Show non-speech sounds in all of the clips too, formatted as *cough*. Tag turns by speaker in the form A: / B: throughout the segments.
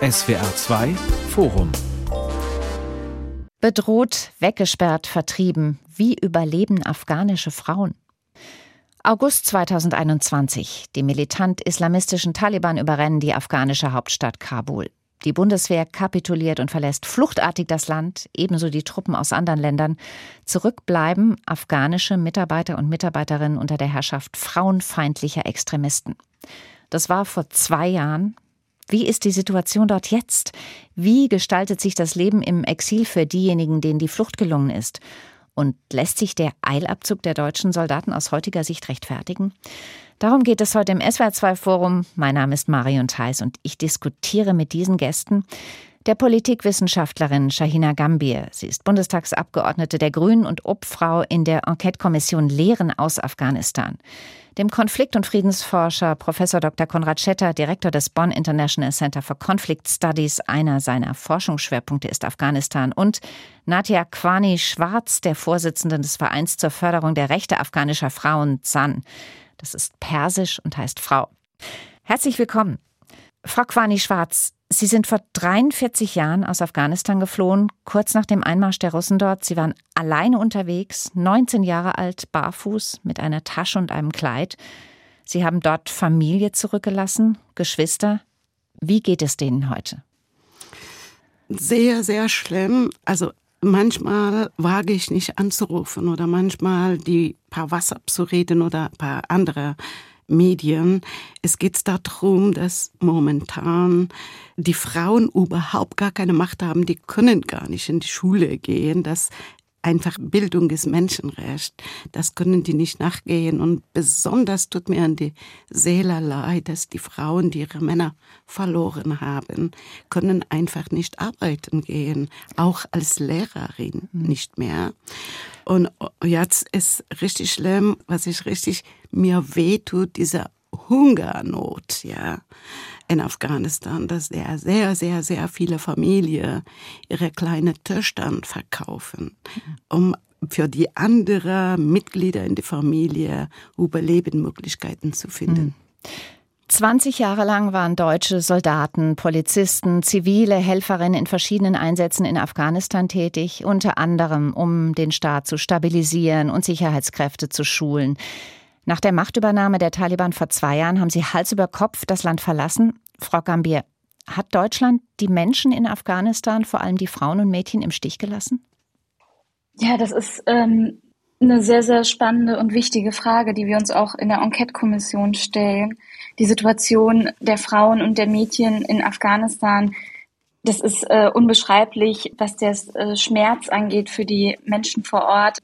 A: SWR 2 Forum
B: Bedroht, weggesperrt, vertrieben. Wie überleben afghanische Frauen? August 2021. Die militant-islamistischen Taliban überrennen die afghanische Hauptstadt Kabul. Die Bundeswehr kapituliert und verlässt fluchtartig das Land, ebenso die Truppen aus anderen Ländern. Zurück bleiben afghanische Mitarbeiter und Mitarbeiterinnen unter der Herrschaft frauenfeindlicher Extremisten. Das war vor zwei Jahren. Wie ist die Situation dort jetzt? Wie gestaltet sich das Leben im Exil für diejenigen, denen die Flucht gelungen ist? Und lässt sich der Eilabzug der deutschen Soldaten aus heutiger Sicht rechtfertigen? Darum geht es heute im SWR2-Forum. Mein Name ist Marion Theis und ich diskutiere mit diesen Gästen der Politikwissenschaftlerin Shahina Gambier. Sie ist Bundestagsabgeordnete der Grünen und Obfrau in der Enquete-Kommission Lehren aus Afghanistan dem Konflikt- und Friedensforscher Professor Dr. Konrad Schetter, Direktor des Bonn International Center for Conflict Studies. Einer seiner Forschungsschwerpunkte ist Afghanistan. Und Nadia Kwani Schwarz, der Vorsitzende des Vereins zur Förderung der Rechte afghanischer Frauen, ZAN. Das ist persisch und heißt Frau. Herzlich willkommen. Frau Kwani Schwarz, Sie sind vor 43 Jahren aus Afghanistan geflohen, kurz nach dem Einmarsch der Russen dort. Sie waren alleine unterwegs, 19 Jahre alt, barfuß, mit einer Tasche und einem Kleid. Sie haben dort Familie zurückgelassen, Geschwister. Wie geht es denen heute?
C: Sehr, sehr schlimm. Also manchmal wage ich nicht anzurufen oder manchmal die paar WhatsApp zu reden oder ein paar andere Medien. Es geht darum, dass momentan die Frauen überhaupt gar keine Macht haben, die können gar nicht in die Schule gehen, dass einfach Bildung ist Menschenrecht. Das können die nicht nachgehen. Und besonders tut mir an die Seele leid, dass die Frauen, die ihre Männer verloren haben, können einfach nicht arbeiten gehen. Auch als Lehrerin mhm. nicht mehr. Und jetzt ist richtig schlimm, was ich richtig mir wehtut, diese Hungernot, ja, in Afghanistan, dass sehr, sehr, sehr, sehr viele Familien ihre kleinen Töchter verkaufen, um für die anderen Mitglieder in der Familie Überlebensmöglichkeiten zu finden.
B: 20 hm. Jahre lang waren deutsche Soldaten, Polizisten, zivile Helferinnen in verschiedenen Einsätzen in Afghanistan tätig, unter anderem um den Staat zu stabilisieren und Sicherheitskräfte zu schulen. Nach der Machtübernahme der Taliban vor zwei Jahren haben sie Hals über Kopf das Land verlassen. Frau Gambier, hat Deutschland die Menschen in Afghanistan, vor allem die Frauen und Mädchen, im Stich gelassen?
D: Ja, das ist ähm, eine sehr, sehr spannende und wichtige Frage, die wir uns auch in der Enquete-Kommission stellen. Die Situation der Frauen und der Mädchen in Afghanistan das ist äh, unbeschreiblich, was der äh, Schmerz angeht für die Menschen vor Ort.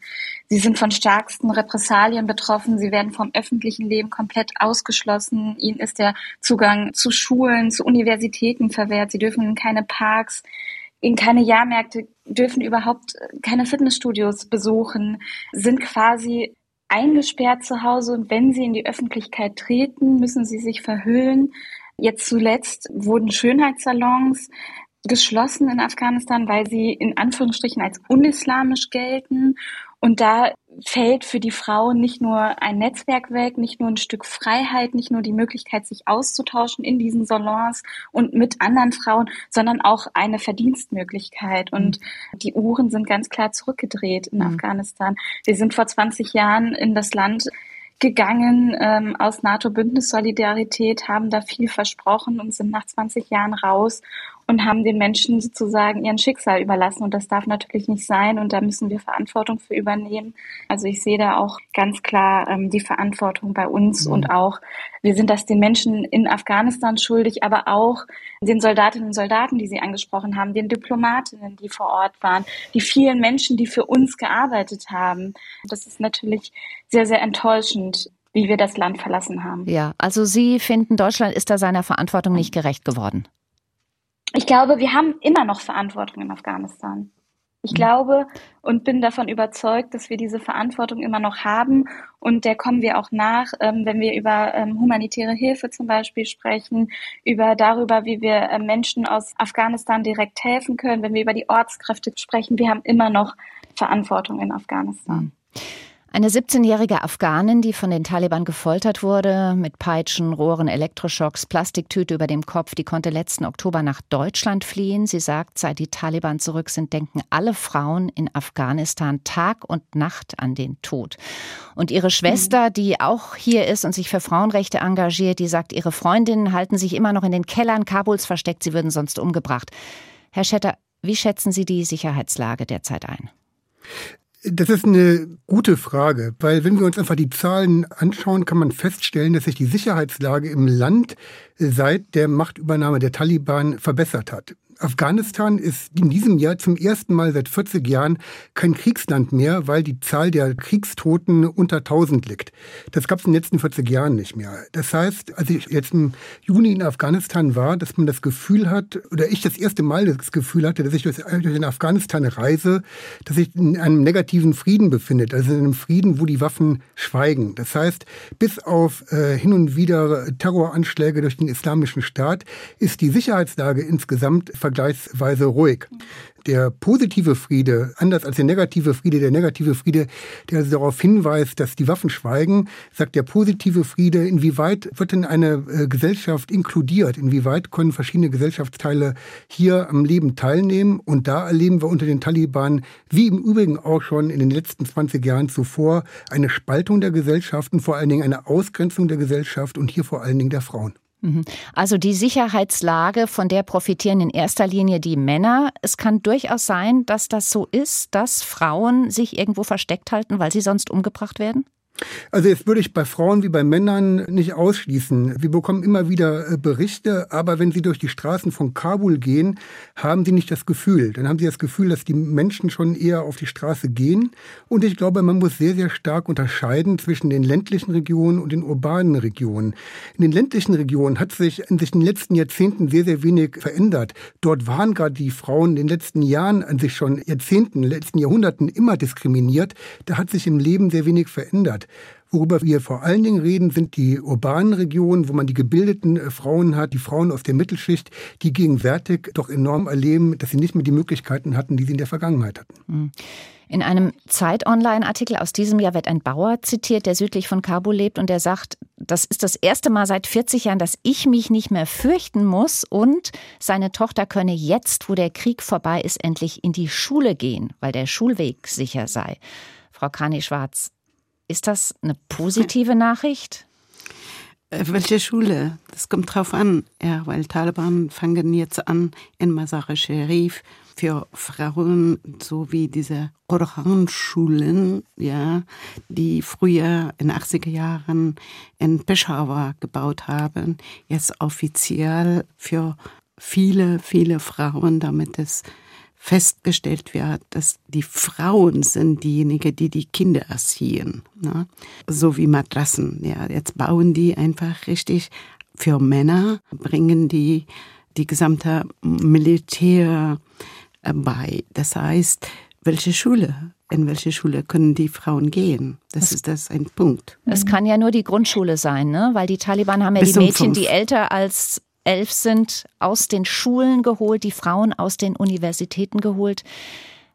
D: Sie sind von stärksten Repressalien betroffen. Sie werden vom öffentlichen Leben komplett ausgeschlossen. Ihnen ist der Zugang zu Schulen, zu Universitäten verwehrt. Sie dürfen in keine Parks, in keine Jahrmärkte, dürfen überhaupt keine Fitnessstudios besuchen, sind quasi eingesperrt zu Hause und wenn sie in die Öffentlichkeit treten, müssen sie sich verhüllen. Jetzt zuletzt wurden Schönheitssalons geschlossen in Afghanistan, weil sie in Anführungsstrichen als unislamisch gelten. Und da fällt für die Frauen nicht nur ein Netzwerk weg, nicht nur ein Stück Freiheit, nicht nur die Möglichkeit, sich auszutauschen in diesen Salons und mit anderen Frauen, sondern auch eine Verdienstmöglichkeit. Und die Uhren sind ganz klar zurückgedreht in mhm. Afghanistan. Wir sind vor 20 Jahren in das Land gegangen ähm, aus NATO-Bündnis-Solidarität, haben da viel versprochen und sind nach 20 Jahren raus und haben den Menschen sozusagen ihren Schicksal überlassen. Und das darf natürlich nicht sein. Und da müssen wir Verantwortung für übernehmen. Also ich sehe da auch ganz klar ähm, die Verantwortung bei uns mhm. und auch, wir sind das den Menschen in Afghanistan schuldig, aber auch den Soldatinnen und Soldaten, die Sie angesprochen haben, den Diplomatinnen, die vor Ort waren, die vielen Menschen, die für uns gearbeitet haben. Das ist natürlich sehr, sehr enttäuschend wie wir das Land verlassen haben.
B: Ja, also Sie finden, Deutschland ist da seiner Verantwortung nicht gerecht geworden
D: ich glaube, wir haben immer noch Verantwortung in Afghanistan. Ich mhm. glaube und bin davon überzeugt, dass wir diese Verantwortung immer noch haben und der kommen wir auch nach, ähm, wenn wir über ähm, humanitäre Hilfe zum Beispiel sprechen, über darüber, wie wir äh, Menschen aus Afghanistan direkt helfen können, wenn wir über die Ortskräfte sprechen. Wir haben immer noch Verantwortung in Afghanistan.
B: Mhm. Eine 17-jährige Afghanin, die von den Taliban gefoltert wurde, mit Peitschen, Rohren, Elektroschocks, Plastiktüte über dem Kopf, die konnte letzten Oktober nach Deutschland fliehen. Sie sagt, seit die Taliban zurück sind, denken alle Frauen in Afghanistan Tag und Nacht an den Tod. Und ihre Schwester, die auch hier ist und sich für Frauenrechte engagiert, die sagt, ihre Freundinnen halten sich immer noch in den Kellern Kabuls versteckt, sie würden sonst umgebracht. Herr Schetter, wie schätzen Sie die Sicherheitslage derzeit ein?
E: Das ist eine gute Frage, weil wenn wir uns einfach die Zahlen anschauen, kann man feststellen, dass sich die Sicherheitslage im Land seit der Machtübernahme der Taliban verbessert hat. Afghanistan ist in diesem Jahr zum ersten Mal seit 40 Jahren kein Kriegsland mehr, weil die Zahl der Kriegstoten unter 1000 liegt. Das gab es in den letzten 40 Jahren nicht mehr. Das heißt, als ich jetzt im Juni in Afghanistan war, dass man das Gefühl hat, oder ich das erste Mal das Gefühl hatte, dass ich durch, durch Afghanistan reise, dass sich in einem negativen Frieden befindet, also in einem Frieden, wo die Waffen schweigen. Das heißt, bis auf äh, hin und wieder Terroranschläge durch den Islamischen Staat ist die Sicherheitslage insgesamt vergleichsweise ruhig. Der positive Friede, anders als der negative Friede, der negative Friede, der also darauf hinweist, dass die Waffen schweigen, sagt der positive Friede, inwieweit wird denn eine äh, Gesellschaft inkludiert, inwieweit können verschiedene Gesellschaftsteile hier am Leben teilnehmen. Und da erleben wir unter den Taliban, wie im Übrigen auch schon in den letzten 20 Jahren zuvor, eine Spaltung der Gesellschaften, vor allen Dingen eine Ausgrenzung der Gesellschaft und hier vor allen Dingen der Frauen.
B: Mhm. Also die Sicherheitslage, von der profitieren in erster Linie die Männer. Es kann durchaus sein, dass das so ist, dass Frauen sich irgendwo versteckt halten, weil sie sonst umgebracht werden?
E: Also jetzt würde ich bei Frauen wie bei Männern nicht ausschließen. Wir bekommen immer wieder äh, Berichte, aber wenn Sie durch die Straßen von Kabul gehen, haben Sie nicht das Gefühl. Dann haben Sie das Gefühl, dass die Menschen schon eher auf die Straße gehen. Und ich glaube, man muss sehr, sehr stark unterscheiden zwischen den ländlichen Regionen und den urbanen Regionen. In den ländlichen Regionen hat sich in den letzten Jahrzehnten sehr, sehr wenig verändert. Dort waren gerade die Frauen in den letzten Jahren an sich schon Jahrzehnten, letzten Jahrhunderten immer diskriminiert. Da hat sich im Leben sehr wenig verändert. Worüber wir vor allen Dingen reden, sind die urbanen Regionen, wo man die gebildeten äh, Frauen hat, die Frauen aus der Mittelschicht, die gegenwärtig doch enorm erleben, dass sie nicht mehr die Möglichkeiten hatten, die sie in der Vergangenheit hatten.
B: Hm. In einem Zeit-Online-Artikel aus diesem Jahr wird ein Bauer zitiert, der südlich von Kabul lebt und der sagt, das ist das erste Mal seit 40 Jahren, dass ich mich nicht mehr fürchten muss und seine Tochter könne jetzt, wo der Krieg vorbei ist, endlich in die Schule gehen, weil der Schulweg sicher sei. Frau Kani-Schwarz, ist das eine positive Nachricht?
C: Äh, welche Schule? Das kommt drauf an, ja, weil Taliban fangen jetzt an in Masar Sharif für Frauen, so wie diese Koran-Schulen, ja, die früher in 80er Jahren in Peshawar gebaut haben, jetzt offiziell für viele, viele Frauen, damit es festgestellt wird, dass die Frauen sind diejenigen, die die Kinder erziehen. Ne? So wie Matrassen. Ja, jetzt bauen die einfach richtig für Männer, bringen die die gesamte Militär äh, bei. Das heißt, welche Schule in welche Schule können die Frauen gehen? Das, das ist das ein Punkt.
B: Es kann ja nur die Grundschule sein, ne? Weil die Taliban haben ja Bis die Mädchen, die älter als elf sind, aus den Schulen geholt, die Frauen aus den Universitäten geholt.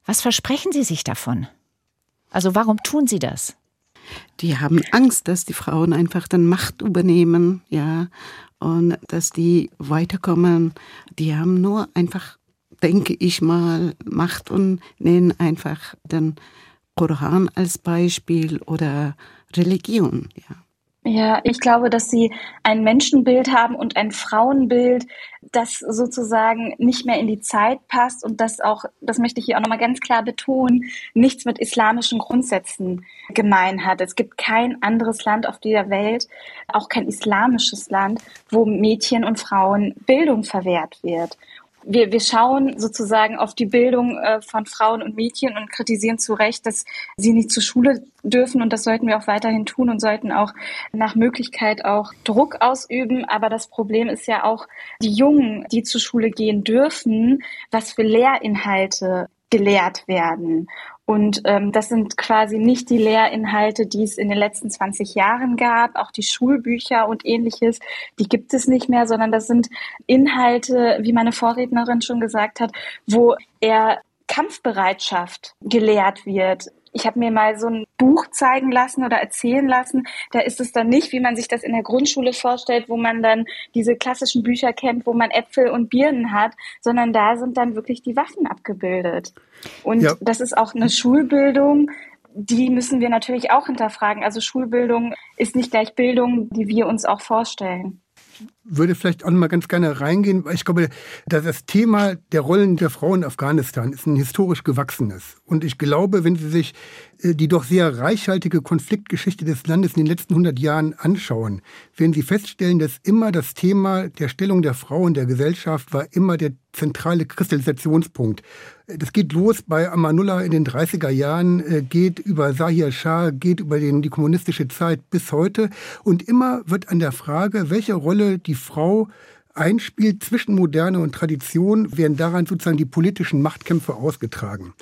B: Was versprechen Sie sich davon? Also warum tun Sie das?
C: Die haben Angst, dass die Frauen einfach dann Macht übernehmen, ja, und dass die weiterkommen. Die haben nur einfach, denke ich mal, Macht und nehmen einfach den Koran als Beispiel oder Religion, ja.
D: Ja, ich glaube, dass sie ein Menschenbild haben und ein Frauenbild, das sozusagen nicht mehr in die Zeit passt und das auch, das möchte ich hier auch nochmal ganz klar betonen, nichts mit islamischen Grundsätzen gemein hat. Es gibt kein anderes Land auf dieser Welt, auch kein islamisches Land, wo Mädchen und Frauen Bildung verwehrt wird wir, wir schauen sozusagen auf die Bildung äh, von Frauen und Mädchen und kritisieren zu Recht, dass sie nicht zur Schule dürfen und das sollten wir auch weiterhin tun und sollten auch nach Möglichkeit auch Druck ausüben. Aber das Problem ist ja auch die Jungen, die zur Schule gehen dürfen, was für Lehrinhalte gelehrt werden. Und ähm, das sind quasi nicht die Lehrinhalte, die es in den letzten 20 Jahren gab, auch die Schulbücher und ähnliches, die gibt es nicht mehr, sondern das sind Inhalte, wie meine Vorrednerin schon gesagt hat, wo eher Kampfbereitschaft gelehrt wird, Ich habe mir mal so ein Buch zeigen lassen oder erzählen lassen. Da ist es dann nicht, wie man sich das in der Grundschule vorstellt, wo man dann diese klassischen Bücher kennt, wo man Äpfel und Birnen hat, sondern da sind dann wirklich die Waffen abgebildet. Und ja. das ist auch eine Schulbildung, die müssen wir natürlich auch hinterfragen. Also Schulbildung ist nicht gleich Bildung, die wir uns auch vorstellen
E: würde vielleicht auch mal ganz gerne reingehen, weil ich glaube, dass das Thema der Rollen der Frau in Afghanistan ist ein historisch gewachsenes. Und ich glaube, wenn Sie sich äh, die doch sehr reichhaltige Konfliktgeschichte des Landes in den letzten 100 Jahren anschauen, werden Sie feststellen, dass immer das Thema der Stellung der Frau in der Gesellschaft war immer der zentrale Kristallisationspunkt. Das geht los bei Amanullah in den 30er Jahren, äh, geht über Zahir Shah, geht über den, die kommunistische Zeit bis heute. Und immer wird an der Frage, welche Rolle die Frau einspielt zwischen Moderne und Tradition, werden daran sozusagen die politischen Machtkämpfe ausgetragen.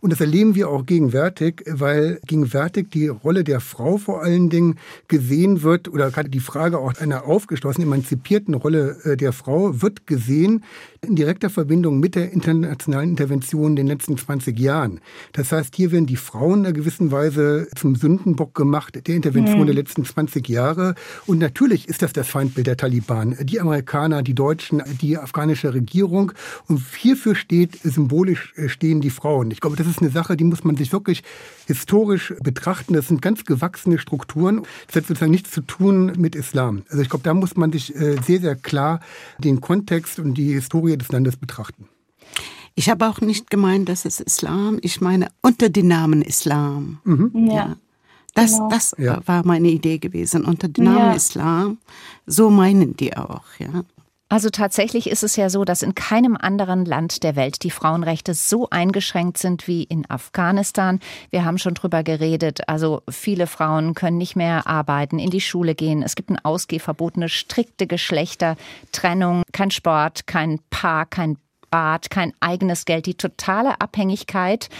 E: Und das erleben wir auch gegenwärtig, weil gegenwärtig die Rolle der Frau vor allen Dingen gesehen wird, oder gerade die Frage auch einer aufgeschlossenen, emanzipierten Rolle äh, der Frau wird gesehen in direkter Verbindung mit der internationalen Intervention in den letzten 20 Jahren. Das heißt, hier werden die Frauen in einer gewissen Weise zum Sündenbock gemacht der Intervention mhm. der letzten 20 Jahre. Und natürlich ist das das Feindbild der Taliban. Die Amerikaner, die Deutschen, die afghanische Regierung. Und hierfür steht symbolisch äh, stehen die Frauen. Ich glaube, das ist eine Sache, die muss man sich wirklich historisch betrachten. Das sind ganz gewachsene Strukturen. Das hat sozusagen nichts zu tun mit Islam. Also ich glaube, da muss man sich äh, sehr, sehr klar den Kontext und die Historie des Landes betrachten.
C: Ich habe auch nicht gemeint, dass es Islam. Ich meine unter dem Namen Islam.
D: Mhm. Ja. ja.
C: Das, genau. das ja. war meine Idee gewesen. Unter dem Namen ja. Islam. So meinen die auch, ja.
B: Also tatsächlich ist es ja so, dass in keinem anderen Land der Welt die Frauenrechte so eingeschränkt sind wie in Afghanistan. Wir haben schon drüber geredet. Also viele Frauen können nicht mehr arbeiten, in die Schule gehen. Es gibt ein Ausgehverbot, eine strikte Geschlechtertrennung, kein Sport, kein Park, kein Bad, kein eigenes Geld, die totale Abhängigkeit.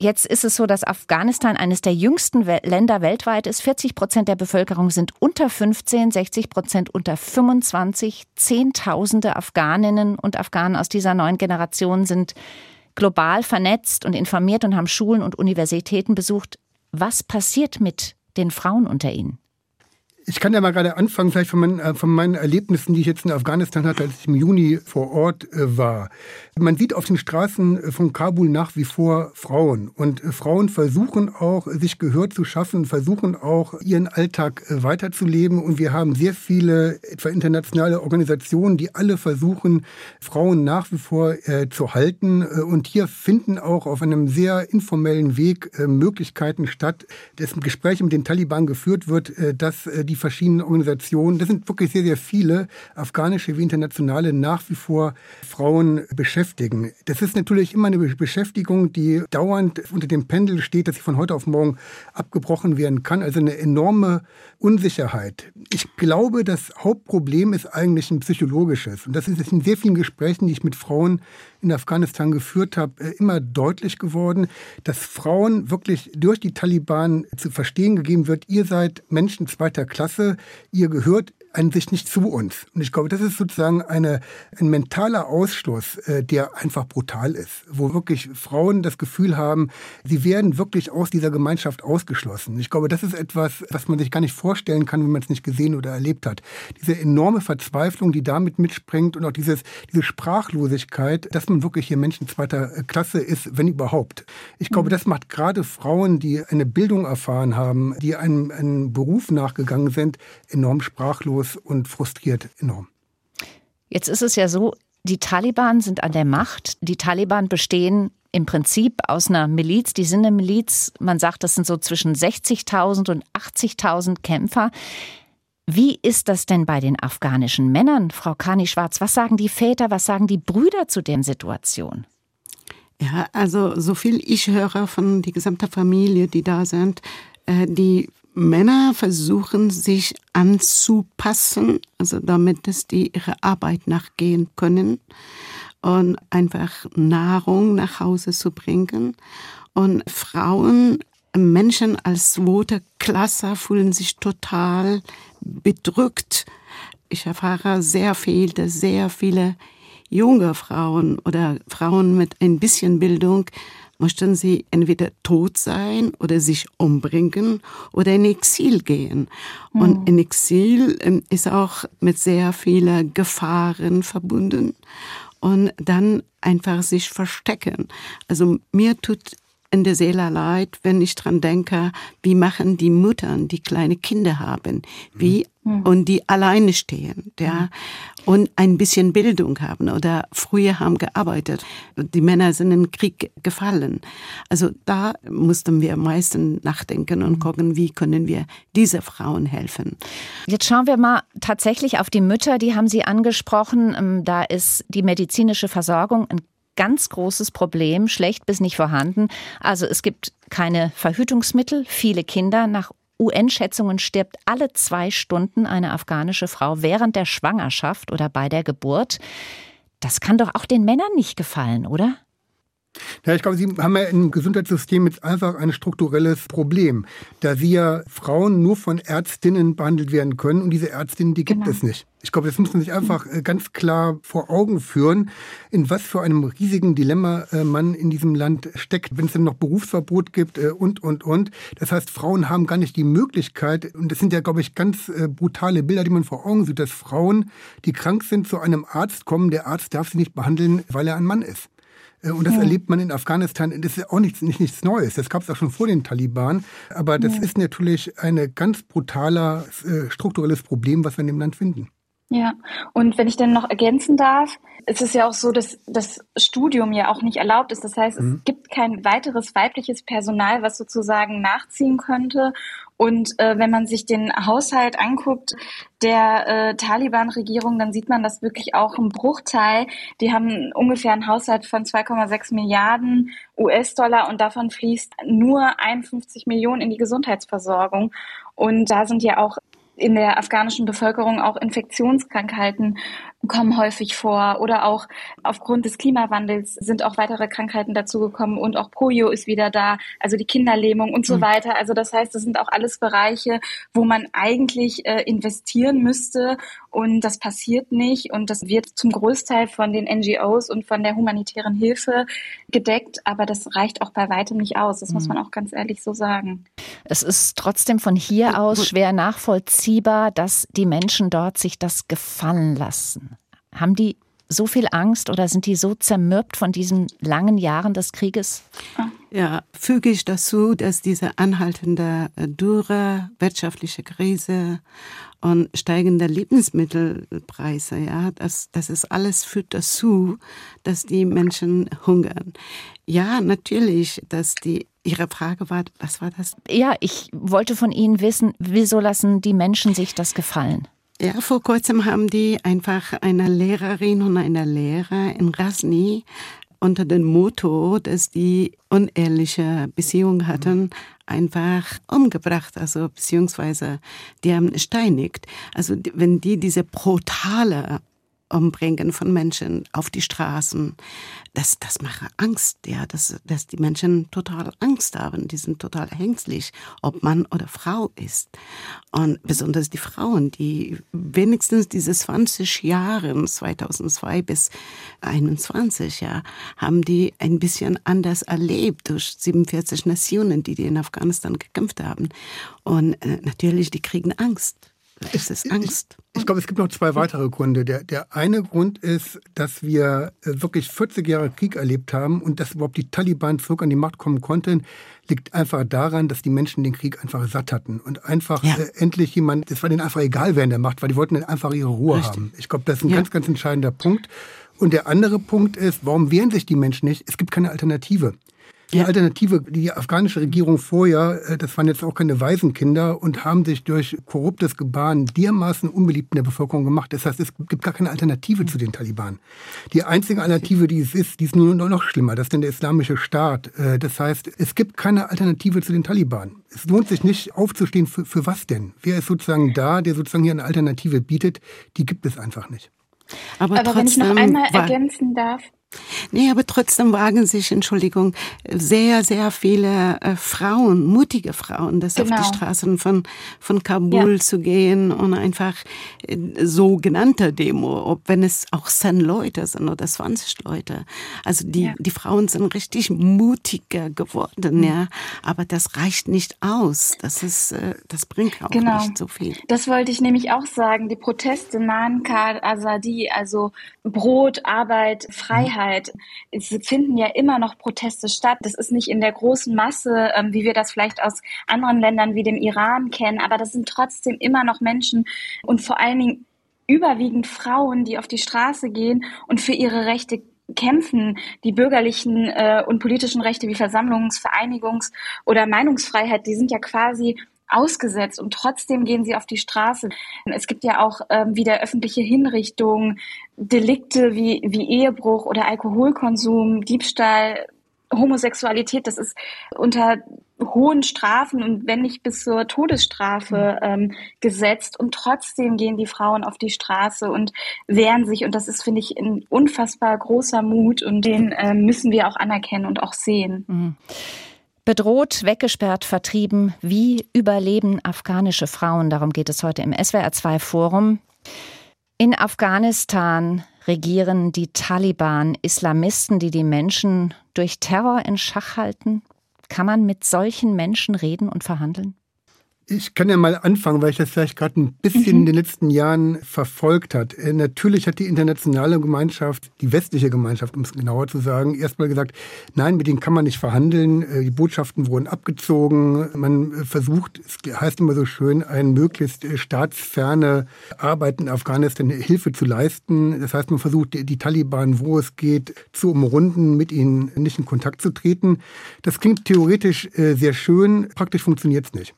B: Jetzt ist es so, dass Afghanistan eines der jüngsten Länder weltweit ist. 40 Prozent der Bevölkerung sind unter 15, 60 Prozent unter 25. Zehntausende Afghaninnen und Afghanen aus dieser neuen Generation sind global vernetzt und informiert und haben Schulen und Universitäten besucht. Was passiert mit den Frauen unter ihnen?
E: Ich kann ja mal gerade anfangen, vielleicht von meinen, äh, von meinen Erlebnissen, die ich jetzt in Afghanistan hatte, als ich im Juni vor Ort äh, war. Man sieht auf den Straßen äh, von Kabul nach wie vor Frauen. Und Frauen versuchen auch, sich Gehör zu schaffen, versuchen auch, ihren Alltag weiterzuleben. Und wir haben sehr viele, etwa internationale Organisationen, die alle versuchen, Frauen nach wie vor äh, zu halten. Und hier finden auch auf einem sehr informellen Weg äh, Möglichkeiten statt, dass ein Gespräch mit den Taliban geführt wird, äh, dass die verschiedenen Organisationen, das sind wirklich sehr, sehr viele, afghanische wie internationale, nach wie vor Frauen beschäftigen. Das ist natürlich immer eine Beschäftigung, die dauernd unter dem Pendel steht, dass sie von heute auf morgen abgebrochen werden kann. Also eine enorme Unsicherheit. Ich glaube, das Hauptproblem ist eigentlich ein psychologisches. Und das ist in sehr vielen Gesprächen, die ich mit Frauen in Afghanistan geführt habe, äh, immer deutlich geworden, dass Frauen wirklich durch die Taliban zu verstehen gegeben wird, ihr seid Menschen zweiter Klasse, ihr gehört an sich nicht zu uns. Und ich glaube, das ist sozusagen eine, ein mentaler Ausschluss, äh, der einfach brutal ist, wo wirklich Frauen das Gefühl haben, sie werden wirklich aus dieser Gemeinschaft ausgeschlossen. Ich glaube, das ist etwas, was man sich gar nicht vorstellen kann, wenn man es nicht gesehen oder erlebt hat. Diese enorme Verzweiflung, die damit mitspringt und auch dieses, diese Sprachlosigkeit, dass man wirklich hier Menschen zweiter Klasse ist, wenn überhaupt. Ich glaube, mhm. das macht gerade Frauen, die eine Bildung erfahren haben, die einem, einem Beruf nachgegangen sind, enorm sprachlos ratlos und frustriert enorm.
B: Jetzt ist es ja so, die Taliban sind an der Macht. Die Taliban bestehen im Prinzip aus einer Miliz. Die sind eine Miliz. Man sagt, das sind so zwischen 60.000 und 80.000 Kämpfer. Wie ist das denn bei den afghanischen Männern, Frau Kani Schwarz? Was sagen die Väter, was sagen die Brüder zu der Situation?
C: Ja, also so viel ich höre von der gesamten Familie, die da sind, äh, die Männer versuchen sich anzupassen, also damit dass die ihre Arbeit nachgehen können und einfach Nahrung nach Hause zu bringen. Und Frauen, Menschen als zweite Klasse fühlen sich total bedrückt. Ich erfahre sehr viel, dass sehr viele junge Frauen oder Frauen mit ein bisschen Bildung möchten sie entweder tot sein oder sich umbringen oder in Exil gehen. Mhm. Und in Exil ähm, ist auch mit sehr vielen Gefahren verbunden und dann einfach sich verstecken. Also mir tut in der Seele leid, wenn ich dran denke, wie machen die Müttern, die kleine Kinder haben, wie mhm. und die alleine stehen, ja, und ein bisschen Bildung haben oder früher haben gearbeitet. Die Männer sind im Krieg gefallen. Also da mussten wir am meisten nachdenken und gucken, wie können wir diese Frauen helfen.
B: Jetzt schauen wir mal tatsächlich auf die Mütter, die haben Sie angesprochen. Ähm, da ist die medizinische Versorgung ein ganz großes Problem, schlecht bis nicht vorhanden. Also es gibt keine Verhütungsmittel, viele Kinder. Nach UN-Schätzungen stirbt alle zwei Stunden eine afghanische Frau während der Schwangerschaft oder bei der Geburt. Das kann doch auch den Männern nicht gefallen, oder?
E: Ja, ich glaube, Sie haben ja im Gesundheitssystem jetzt einfach ein strukturelles Problem, da Sie ja Frauen nur von Ärztinnen behandelt werden können und diese Ärztinnen, die gibt genau. es nicht. Ich glaube, das muss man sich einfach äh, ganz klar vor Augen führen, in was für einem riesigen Dilemma äh, man in diesem Land steckt, wenn es dann noch Berufsverbot gibt äh, und, und, und. Das heißt, Frauen haben gar nicht die Möglichkeit, und das sind ja, glaube ich, ganz brutale Bilder, die man vor Augen sieht, dass Frauen, die krank sind, zu einem Arzt kommen. Der Arzt darf sie nicht behandeln, weil er ein Mann ist. Äh, und das ja. erlebt man in Afghanistan. Das ist auch nichts, nicht, nichts Neues. Das gab es auch schon vor den Taliban. Aber das ja. ist natürlich ein ganz brutales äh, strukturelles Problem, was wir in dem Land finden.
D: Ja, und wenn ich dann noch ergänzen darf, es ist ja auch so, dass das Studium ja auch nicht erlaubt ist. Das heißt, mhm. es gibt kein weiteres weibliches Personal, was sozusagen nachziehen könnte. Und äh, wenn man sich den Haushalt anguckt der äh, Taliban-Regierung, dann sieht man das wirklich auch im Bruchteil. Die haben ungefähr einen Haushalt von 2,6 Milliarden US-Dollar und davon fließt nur 51 Millionen in die Gesundheitsversorgung. Und da sind ja auch in der afghanischen Bevölkerung auch Infektionskrankheiten kommen häufig vor oder auch aufgrund des Klimawandels sind auch weitere Krankheiten dazugekommen und auch Polio ist wieder da, also die Kinderlähmung und so mhm. weiter. Also das heißt, das sind auch alles Bereiche, wo man eigentlich äh, investieren müsste und das passiert nicht und das wird zum Großteil von den NGOs und von der humanitären Hilfe gedeckt, aber das reicht auch bei weitem nicht aus. Das mhm. muss man auch ganz ehrlich so sagen.
B: Es ist trotzdem von hier aus schwer nachvollziehbar, dass die Menschen dort sich das gefallen lassen. Haben die so viel Angst oder sind die so zermürbt von diesen langen Jahren des Krieges?
C: Ja, füge ich dazu, dass diese anhaltende äh, Dürre, wirtschaftliche Krise und steigende Lebensmittelpreise, ja, das, das ist alles führt dazu, dass die Menschen hungern. Ja, natürlich, dass die Ihre Frage war, was war das?
B: Ja, ich wollte von Ihnen wissen, wieso lassen die Menschen sich das gefallen?
C: Ja, vor kurzem haben die einfach eine Lehrerin und eine Lehrer in Rasni unter dem Motto, dass die unehrliche Beziehung hatten, einfach umgebracht, also beziehungsweise die haben steinigt. Also wenn die diese brutale Umbringen von Menschen auf die Straßen, das, das mache Angst, ja, dass, dass die Menschen total Angst haben, die sind total ängstlich, ob Mann oder Frau ist. Und besonders die Frauen, die wenigstens diese 20 Jahre, 2002 bis 21, ja, haben die ein bisschen anders erlebt durch 47 Nationen, die, die in Afghanistan gekämpft haben. Und äh, natürlich, die kriegen Angst. Es ist Angst.
E: Ich, ich glaube, es gibt noch zwei weitere Gründe. Der, der eine Grund ist, dass wir äh, wirklich 40 Jahre Krieg erlebt haben und dass überhaupt die Taliban zurück an die Macht kommen konnten, liegt einfach daran, dass die Menschen den Krieg einfach satt hatten und einfach ja. äh, endlich jemand, es war denen einfach egal, wer in der Macht war, die wollten einfach ihre Ruhe Richtig. haben. Ich glaube, das ist ein ja. ganz, ganz entscheidender Punkt. Und der andere Punkt ist, warum wehren sich die Menschen nicht? Es gibt keine Alternative. Die Alternative, die afghanische Regierung vorher, äh, das waren jetzt auch keine Waisenkinder und haben sich durch korruptes Gebaren dermaßen unbeliebt in der Bevölkerung gemacht. Das heißt, es gibt gar keine Alternative zu den Taliban. Die einzige Alternative, die es ist, die ist nur noch schlimmer. Das ist denn der islamische Staat. Äh, das heißt, es gibt keine Alternative zu den Taliban. Es lohnt sich nicht aufzustehen. Für, für was denn? Wer ist sozusagen da, der sozusagen hier eine Alternative bietet? Die gibt es einfach nicht.
D: Aber, Aber wenn ich noch einmal ergänzen darf,
C: Nee, aber trotzdem wagen sich, Entschuldigung, sehr, sehr viele äh, Frauen, mutige Frauen, das genau. auf die genau. Straßen von, von Kabul ja. zu gehen und einfach äh, sogenannte Demo, ob wenn es auch zehn Leute sind oder 20 Leute. Also die, ja. die Frauen sind richtig mutiger geworden, mhm. ja. Aber das reicht nicht aus. Das ist, äh, das bringt auch genau. nicht so viel.
D: Das wollte ich nämlich auch sagen. Die Proteste Mankar, Azadi, also Brot, Arbeit, Freiheit. Es finden ja immer noch Proteste statt. Das ist nicht in der großen Masse, ähm, wie wir das vielleicht aus anderen Ländern wie dem Iran kennen, aber das sind trotzdem immer noch Menschen und vor allen Dingen überwiegend Frauen, die auf die Straße gehen und für ihre Rechte kämpfen. Die bürgerlichen äh, und politischen Rechte wie Versammlungs-, Vereinigungs- oder Meinungsfreiheit, die sind ja quasi ausgesetzt und trotzdem gehen sie auf die Straße. Es gibt ja auch ähm, wieder öffentliche Hinrichtungen, Delikte wie, wie Ehebruch oder Alkoholkonsum, Diebstahl, Homosexualität, das ist unter hohen Strafen und wenn nicht bis zur Todesstrafe ähm, gesetzt und trotzdem gehen die Frauen auf die Straße und wehren sich und das ist, finde ich, ein unfassbar großer Mut und den äh, müssen wir auch anerkennen und auch sehen. Mhm.
B: Bedroht, weggesperrt, vertrieben. Wie überleben afghanische Frauen? Darum geht es heute im SWR2 Forum. In Afghanistan regieren die Taliban, Islamisten, die die Menschen durch Terror in Schach halten. Kann man mit solchen Menschen reden und verhandeln?
E: Ich kann ja mal anfangen, weil ich das vielleicht gerade ein bisschen mhm. in den letzten Jahren verfolgt hat. Äh, natürlich hat die internationale Gemeinschaft, die westliche Gemeinschaft, um es genauer zu sagen, erstmal gesagt, nein, mit denen kann man nicht verhandeln. Äh, die Botschaften wurden abgezogen. Man äh, versucht, es heißt immer so schön, ein möglichst staatsferne Arbeit in Afghanistan Hilfe zu leisten. Das heißt, man versucht, die Taliban, wo es geht, zu umrunden, mit ihnen nicht in Kontakt zu treten. Das klingt theoretisch sehr schön, praktisch funktioniert es nicht.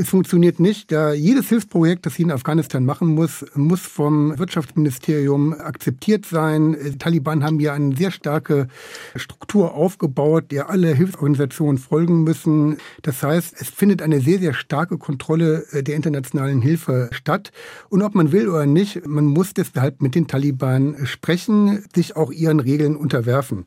E: Es funktioniert nicht, da jedes Hilfsprojekt, das sie in Afghanistan machen muss, muss vom Wirtschaftsministerium akzeptiert sein. Die Taliban haben ja eine sehr starke Struktur aufgebaut, der alle Hilfsorganisationen folgen müssen. Das heißt, es findet eine sehr, sehr starke Kontrolle äh, der internationalen Hilfe statt. Und ob man will oder nicht, man muss deshalb mit den Taliban sprechen, sich auch ihren Regeln unterwerfen.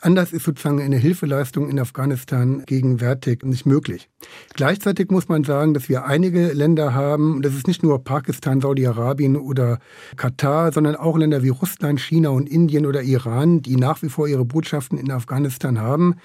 E: Anders ist sozusagen eine Hilfeleistung in Afghanistan gegenwärtig nicht möglich. Gleichzeitig muss man sagen, sagen, dass wir einige Länder haben, das ist nicht nur Pakistan, Saudi-Arabien oder Katar, sondern auch Länder wie Russland, China und Indien oder Iran, die nach wie vor ihre Botschaften in Afghanistan haben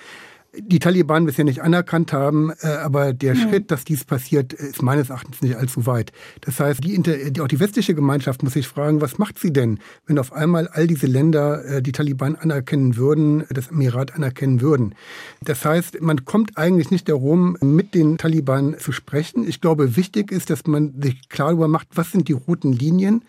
E: die Taliban bisher nicht anerkannt haben, äh, aber der ja. Schritt, dass dies passiert, ist meines Erachtens nicht allzu weit. Das heißt, die, die, auch die westliche Gemeinschaft muss sich fragen, was macht sie denn, wenn auf einmal all diese Länder äh, die Taliban anerkennen würden, das Emirat anerkennen würden. Das heißt, man kommt eigentlich nicht darum, mit den Taliban zu sprechen. Ich glaube, wichtig ist, dass man sich klar darüber macht, was sind die roten Linien,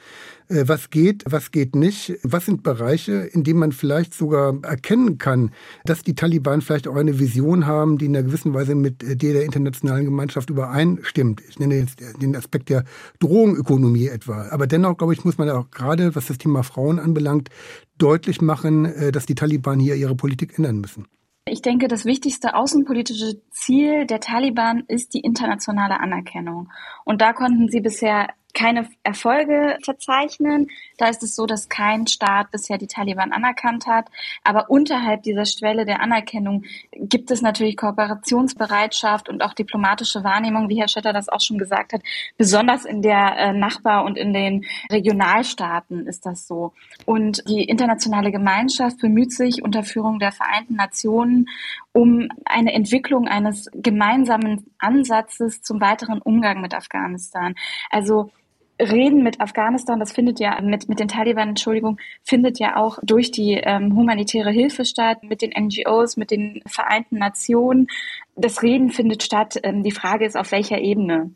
E: was geht, was geht nicht, was sind Bereiche, in denen man vielleicht sogar erkennen kann, dass die Taliban vielleicht auch eine Vision haben, die in einer gewissen Weise mit der der internationalen Gemeinschaft übereinstimmt. Ich nenne jetzt den Aspekt der Drohungökonomie etwa. Aber dennoch, glaube ich, muss man auch gerade, was das Thema Frauen anbelangt, deutlich machen, äh, dass die Taliban hier ihre Politik ändern müssen.
D: Ich denke, das wichtigste außenpolitische Ziel der Taliban ist die internationale Anerkennung. Und da konnten sie bisher keine Erfolge verzeichnen. Da ist es so, dass kein Staat bisher die Taliban anerkannt hat. Aber unterhalb dieser Schwelle der Anerkennung gibt es natürlich Kooperationsbereitschaft und auch diplomatische Wahrnehmung, wie Herr Schetter das auch schon gesagt hat. Besonders in der äh, Nachbar- und in den Regionalstaaten ist das so. Und die internationale Gemeinschaft bemüht sich unter Führung der Vereinten Nationen um eine Entwicklung eines gemeinsamen Ansatzes zum weiteren Umgang mit Afghanistan. Also Reden mit Afghanistan, das findet ja mit, mit den Taliban, Entschuldigung, findet ja auch durch die ähm, humanitäre Hilfe statt, mit den NGOs, mit den Vereinten Nationen. Das Reden findet statt. Ähm, die Frage ist, auf welcher Ebene.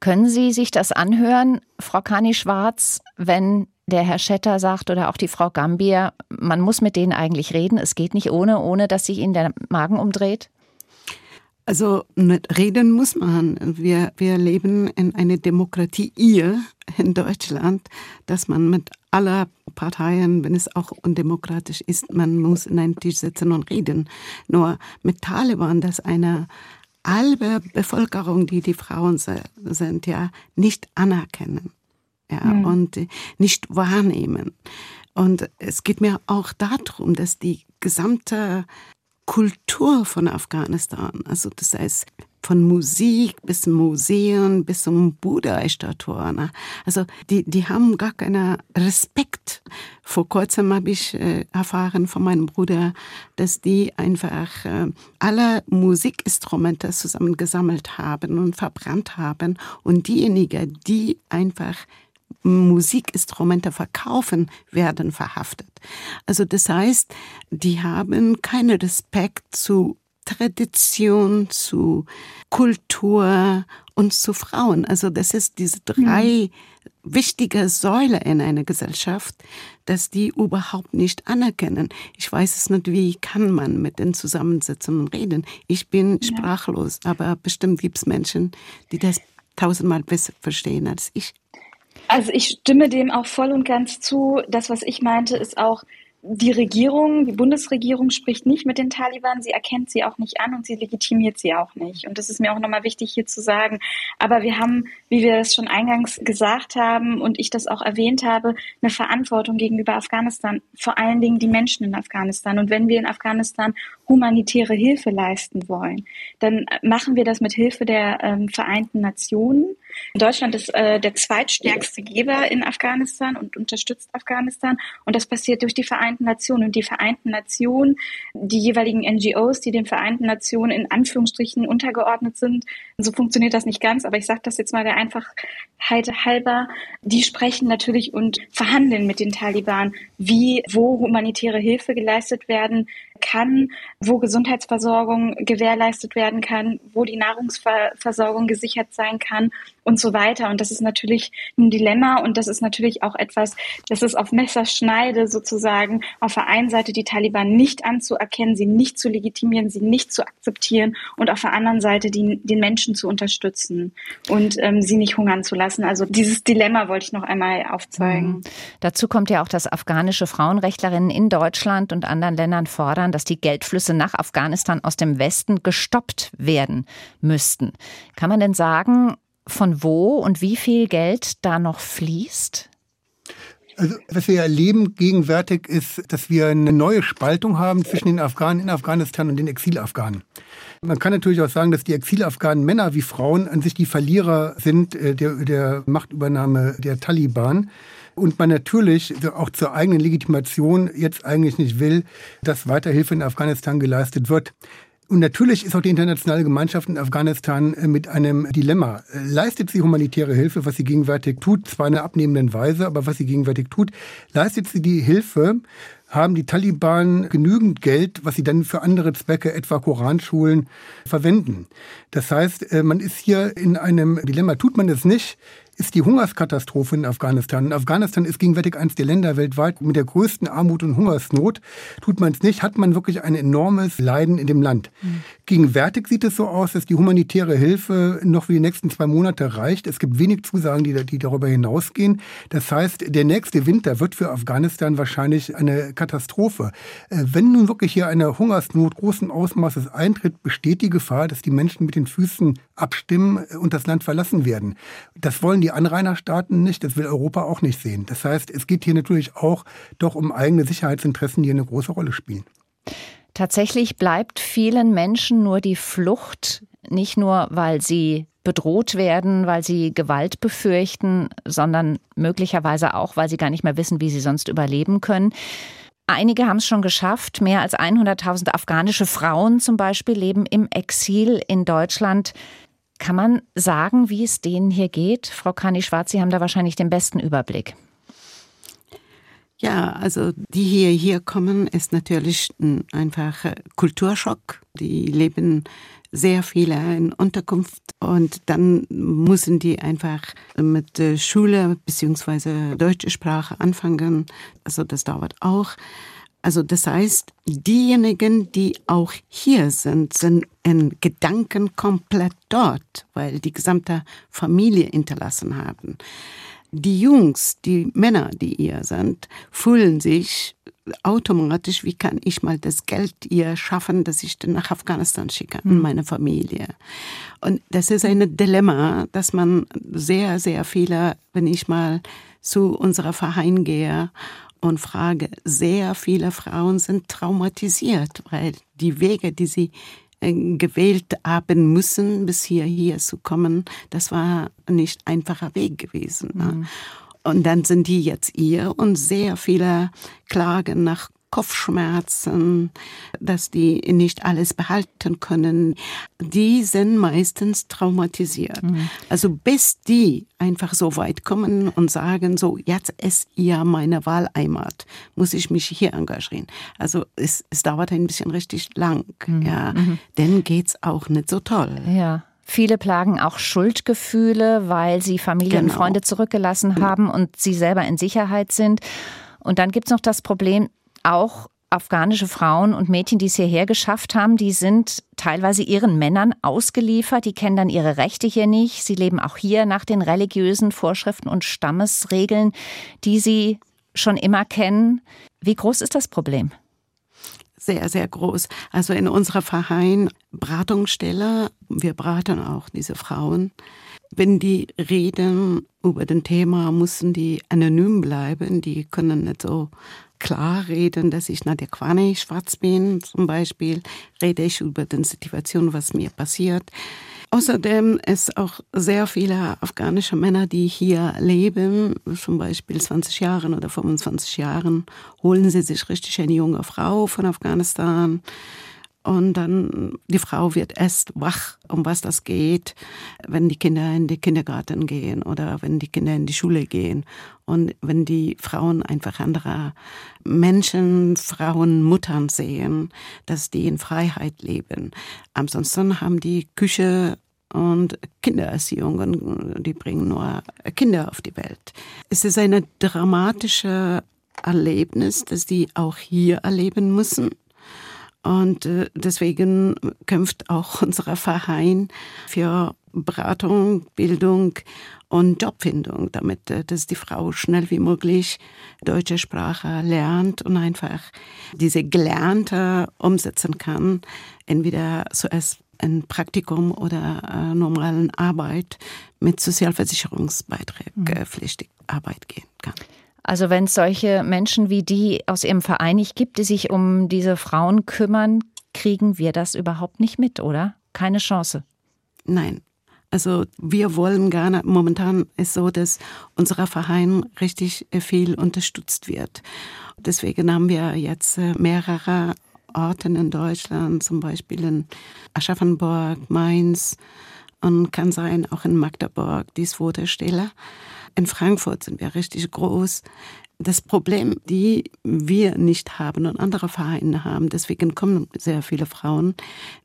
B: Können Sie sich das anhören, Frau Kani-Schwarz, wenn der Herr Schetter sagt oder auch die Frau Gambier, man muss mit denen eigentlich reden, es geht nicht ohne, ohne dass sich ihnen der Magen umdreht?
C: Also reden muss man. Wir, wir leben in einer Demokratie hier in Deutschland, dass man mit aller Parteien, wenn es auch undemokratisch ist, man muss in einen Tisch sitzen und reden. Nur mit Taliban, dass eine halbe Bevölkerung, die die Frauen sind, ja, nicht anerkennen ja, mhm. und nicht wahrnehmen. Und es geht mir auch darum, dass die gesamte Kultur von Afghanistan, also das heißt von Musik bis Museen bis zum Buddha-Statue. Ne? Also die, die haben gar keinen Respekt. Vor kurzem habe ich äh, erfahren von meinem Bruder, dass die einfach äh, alle Musikinstrumente zusammengesammelt haben und verbrannt haben und diejenigen, die einfach Musikinstrumente verkaufen, werden verhaftet. Also das heißt, die haben keinen Respekt zu Tradition, zu Kultur und zu Frauen. Also das ist diese drei mhm. wichtige Säule in einer Gesellschaft, dass die überhaupt nicht anerkennen. Ich weiß es nicht, wie kann man mit denen zusammensitzen und reden. Ich bin ja. sprachlos, aber bestimmt gibt es Menschen, die das tausendmal besser verstehen als ich.
D: Also ich stimme dem auch voll und ganz zu. Das, was ich meinte, ist auch, die Regierung, die Bundesregierung spricht nicht mit den Taliban, sie erkennt sie auch nicht an und sie legitimiert sie auch nicht. Und das ist mir auch nochmal wichtig hier zu sagen. Aber wir haben, wie wir das schon eingangs gesagt haben und ich das auch erwähnt habe, eine Verantwortung gegenüber Afghanistan, vor allen Dingen die Menschen in Afghanistan. Und wenn wir in Afghanistan humanitäre Hilfe leisten wollen, dann machen wir das mit Hilfe der ähm, Vereinten Nationen. Deutschland ist äh, der zweitstärkste Geber in Afghanistan und unterstützt Afghanistan. Und das passiert durch die Vereinten Nationen. Und die Vereinten Nationen, die jeweiligen NGOs, die den Vereinten Nationen in Anführungsstrichen untergeordnet sind, so funktioniert das nicht ganz, aber ich sage das jetzt mal der Einfachheit halber, die sprechen natürlich und verhandeln mit den Taliban, wie, wo humanitäre Hilfe geleistet werden kann, wo Gesundheitsversorgung gewährleistet werden kann, wo die Nahrungsversorgung gesichert sein kann und so weiter. Und das ist natürlich ein Dilemma und das ist natürlich auch etwas, das ist auf Messerschneide sozusagen auf der einen Seite die Taliban nicht anzuerkennen, sie nicht zu legitimieren, sie nicht zu akzeptieren und auf der anderen Seite die, den Menschen zu unterstützen und ähm, sie nicht hungern zu lassen. Also dieses Dilemma wollte ich noch einmal aufzeigen. Mhm.
B: Dazu kommt ja auch, dass afghanische Frauenrechtlerinnen in Deutschland und anderen Ländern fordern, dass die Geldflüsse nach Afghanistan aus dem Westen gestoppt werden müssten. Kann man denn sagen, von wo und wie viel Geld da noch fließt?
E: Also, was wir erleben gegenwärtig ist, dass wir eine neue Spaltung haben zwischen den Afghanen in Afghanistan und den Exilafghanen. Man kann natürlich auch sagen, dass die Exilafghanen Männer wie Frauen an sich die Verlierer sind äh, der, der Machtübernahme der Taliban und man natürlich auch zur eigenen Legitimation jetzt eigentlich nicht will, dass weiter Hilfe in Afghanistan geleistet wird. Und natürlich ist auch die internationale Gemeinschaft in Afghanistan äh, mit einem Dilemma. Äh, leistet sie humanitäre Hilfe, was sie gegenwärtig tut, zwar in einer abnehmenden Weise, aber was sie gegenwärtig tut, leistet sie die Hilfe, haben die Taliban genügend Geld, was sie dann für andere Zwecke, etwa Koranschulen, verwenden. Das heißt, äh, man ist hier in einem Dilemma. Tut man es nicht, ist die Hungerskatastrophe in Afghanistan. Und Afghanistan ist gegenwärtig eines der Länder weltweit mit der größten Armut und Hungersnot. Tut man es nicht, hat man wirklich ein enormes Leiden in dem Land. Mhm. Gegenwärtig sieht es so aus, dass die humanitäre Hilfe noch für die nächsten zwei Monate reicht. Es gibt wenig Zusagen, die, die darüber hinausgehen. Das heißt, der nächste Winter wird für Afghanistan wahrscheinlich eine Katastrophe. Äh, wenn nun wirklich hier eine Hungersnot großen Ausmaßes eintritt, besteht die Gefahr, dass die Menschen mit den Füßen abstimmen und das Land verlassen werden. Das wollen die Anrainerstaaten nicht, das will Europa auch nicht sehen. Das heißt, es geht hier natürlich auch doch um eigene Sicherheitsinteressen, die eine große Rolle spielen.
B: Tatsächlich bleibt vielen Menschen nur die Flucht, nicht nur weil sie bedroht werden, weil sie Gewalt befürchten, sondern möglicherweise auch, weil sie gar nicht mehr wissen, wie sie sonst überleben können. Einige haben es schon geschafft. Mehr als 100.000 afghanische Frauen zum Beispiel leben im Exil in Deutschland. Kann man sagen, wie es denen hier geht? Frau Kani-Schwarz, Sie haben da wahrscheinlich den besten Überblick.
C: Ja, also die hier hier kommen, ist natürlich ein einfacher Kulturschock. Die leben sehr viele in Unterkunft und dann müssen die einfach mit Schule beziehungsweise deutsche Sprache anfangen. Also das dauert auch. Also das heißt, diejenigen, die auch hier sind, sind in Gedanken komplett dort, weil die gesamte Familie hinterlassen haben. Die Jungs, die Männer, die hier sind, fühlen sich automatisch, wie kann ich mal das Geld ihr schaffen, dass ich dann nach Afghanistan schicke, in hm. meine Familie. Und das ist ein Dilemma, dass man sehr, sehr viele, wenn ich mal zu unserer Verein gehe und frage, sehr viele Frauen sind traumatisiert, weil die Wege, die sie gewählt haben müssen, bis hier, hier zu kommen, das war nicht einfacher Weg gewesen. Ne? Mhm. Und dann sind die jetzt hier und sehr viele klagen nach Kopfschmerzen, dass die nicht alles behalten können, die sind meistens traumatisiert. Mhm. Also bis die einfach so weit kommen und sagen, so jetzt ist ja meine Wahlheimat, muss ich mich hier engagieren. Also es, es dauert ein bisschen richtig lang, mhm. ja, mhm. dann geht's auch nicht so toll.
B: Ja. Viele plagen auch Schuldgefühle, weil sie Familie genau. und Freunde zurückgelassen haben und sie selber in Sicherheit sind. Und dann gibt's noch das Problem, auch afghanische Frauen und Mädchen, die es hierher geschafft haben, die sind teilweise ihren Männern ausgeliefert. Die kennen dann ihre Rechte hier nicht. Sie leben auch hier nach den religiösen Vorschriften und Stammesregeln, die sie schon immer kennen. Wie groß ist das Problem?
C: Sehr, sehr groß. Also in unserer Verein Beratungsstelle, wir beraten auch diese Frauen. Wenn die reden über den Thema, müssen die anonym bleiben. Die können nicht so klar reden, dass ich Nadia Quane schwarz bin, zum Beispiel, rede ich über die Situation, was mir passiert. Außerdem ist auch sehr viele afghanische Männer, die hier leben, zum Beispiel 20 Jahren oder 25 Jahren, holen sie sich richtig eine junge Frau von Afghanistan und dann die Frau wird erst wach, um was das geht, wenn die Kinder in den Kindergarten gehen oder wenn die Kinder in die Schule gehen. Und wenn die Frauen einfach andere Menschen, Frauen, Muttern sehen, dass die in Freiheit leben. Ansonsten haben die Küche und Kindererziehung und die bringen nur Kinder auf die Welt. Es ist eine dramatische Erlebnis, das die auch hier erleben müssen. Und äh, deswegen kämpft auch *laughs* unser Verein für Beratung, Bildung und Jobfindung, damit äh, dass die Frau schnell wie möglich deutsche Sprache lernt und einfach diese Gelernte umsetzen kann, entweder zuerst ein Praktikum oder äh, normalen Arbeit mit Sozialversicherungsbeitrag mhm. äh, pflichtig Arbeit gehen kann.
B: Also wenn es solche Menschen wie die aus Ihrem Verein nicht gibt, die sich um diese Frauen kümmern, kriegen wir das überhaupt nicht mit, oder? Keine Chance.
C: Nein. Also wir wollen gerne, momentan ist so, dass unser Verein richtig viel unterstützt wird. Deswegen haben wir jetzt äh, mehrere Orten in Deutschland, zum Beispiel in Aschaffenburg, Mainz und kann sein auch in Magdeburg, die Stelle. In Frankfurt sind wir richtig groß. Das Problem, die wir nicht haben und andere Vereine haben, deswegen kommen sehr viele Frauen,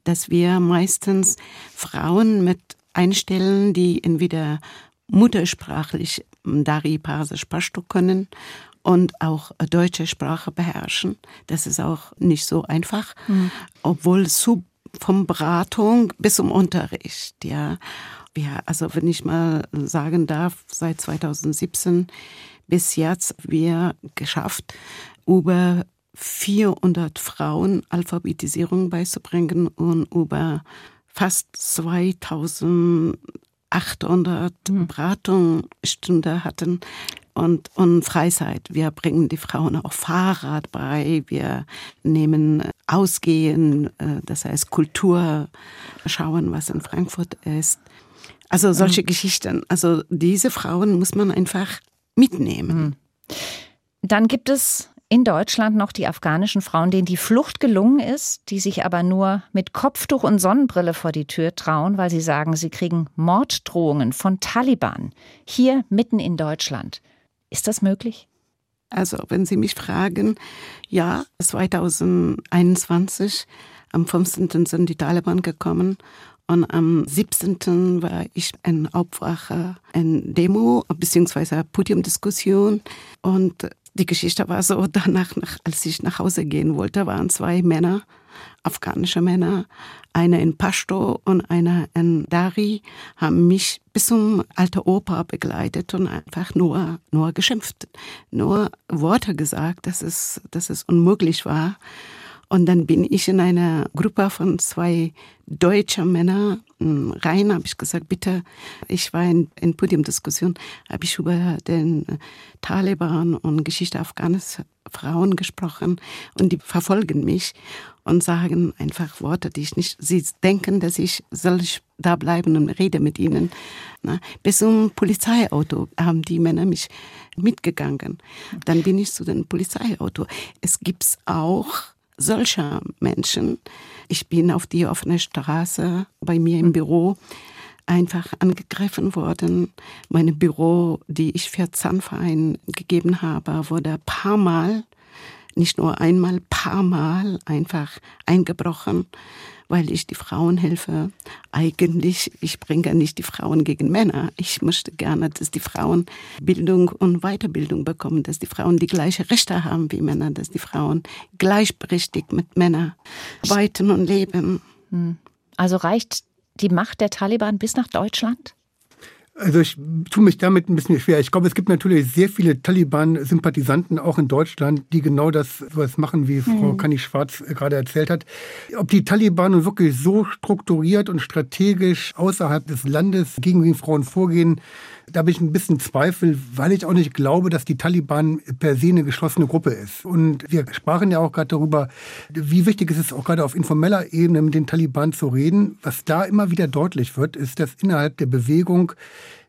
C: dass wir meistens Frauen mit einstellen, die entweder muttersprachlich Dari, Persisch, Pashto können und auch deutsche Sprache beherrschen. Das ist auch nicht so einfach, mhm. obwohl zu vom Beratung bis zum Unterricht, ja ja, also wenn ich mal sagen darf, seit 2017 bis jetzt wir geschafft, über 400 Frauen Alphabetisierung beizubringen und über fast 2800 mhm. Beratungsstunden hatten und, und Freizeit. Wir bringen die Frauen auch Fahrrad bei, wir nehmen Ausgehen, äh, das heißt Kultur, schauen, was in Frankfurt ist. Also solche mhm. Geschichten. Also diese Frauen muss man einfach mitnehmen. Mhm.
B: Dann gibt es in Deutschland noch die afghanischen Frauen, denen die Flucht gelungen ist, die sich aber nur mit Kopftuch und Sonnenbrille vor die Tür trauen, weil sie sagen, sie kriegen Morddrohungen von Taliban hier mitten in Deutschland. Ist das möglich?
C: Also, wenn Sie mich fragen, ja, 2021, am 15. sind die Taliban gekommen und am 17. war ich in Aufwache, in Demo, beziehungsweise Podiumdiskussion. Und die Geschichte war so, *laughs* danach, als ich nach Hause gehen wollte, waren zwei Männer, afghanische Männer, einer in Pashto und einer in Dari, haben mich bis zum alte Opa begleitet und einfach nur, nur geschimpft, nur Worte gesagt, dass es, dass es unmöglich war. Und dann bin ich in einer Gruppe von zwei deutschen Männern hm, rein, habe ich gesagt, bitte, ich war in, in Podiumdiskussion, habe ich über den Taliban und Geschichte Afghanistan Frauen gesprochen und die verfolgen mich und sagen einfach Worte, die ich nicht, sie denken, dass ich soll ich da bleiben und rede mit ihnen. Na, bis zum Polizeiauto haben die Männer mich mitgegangen. Dann bin ich zu dem Polizeiauto. Es gibt auch solcher Menschen. Ich bin auf die offene Straße bei mir im Büro einfach angegriffen worden. Meine Büro, die ich für Zahnverein gegeben habe, wurde ein paar Mal, nicht nur einmal, paar Mal einfach eingebrochen, weil ich die Frauen helfe. Eigentlich, ich bringe nicht die Frauen gegen Männer. Ich möchte gerne, dass die Frauen Bildung und Weiterbildung bekommen, dass die Frauen die gleichen Rechte haben wie Männer, dass die Frauen gleichberechtigt mit Männern weiten und leben.
B: Hm. Also reicht die Macht der Taliban bis nach Deutschland?
E: Also ich tue mich damit ein bisschen schwer. Ich glaube, es gibt natürlich sehr viele Taliban-Sympathisanten auch in Deutschland, die genau das sowas machen, wie Frau mhm. Kani Schwarz gerade erzählt hat. Ob die Taliban nun wirklich so strukturiert und strategisch außerhalb des Landes gegen die Frauen vorgehen, da habe ich ein bisschen Zweifel, weil ich auch nicht glaube, dass die Taliban per se eine geschlossene Gruppe ist. Und wir sprachen ja auch gerade darüber, wie wichtig es ist, auch gerade auf informeller Ebene mit den Taliban zu reden. Was da immer wieder deutlich wird, ist, dass innerhalb der Bewegung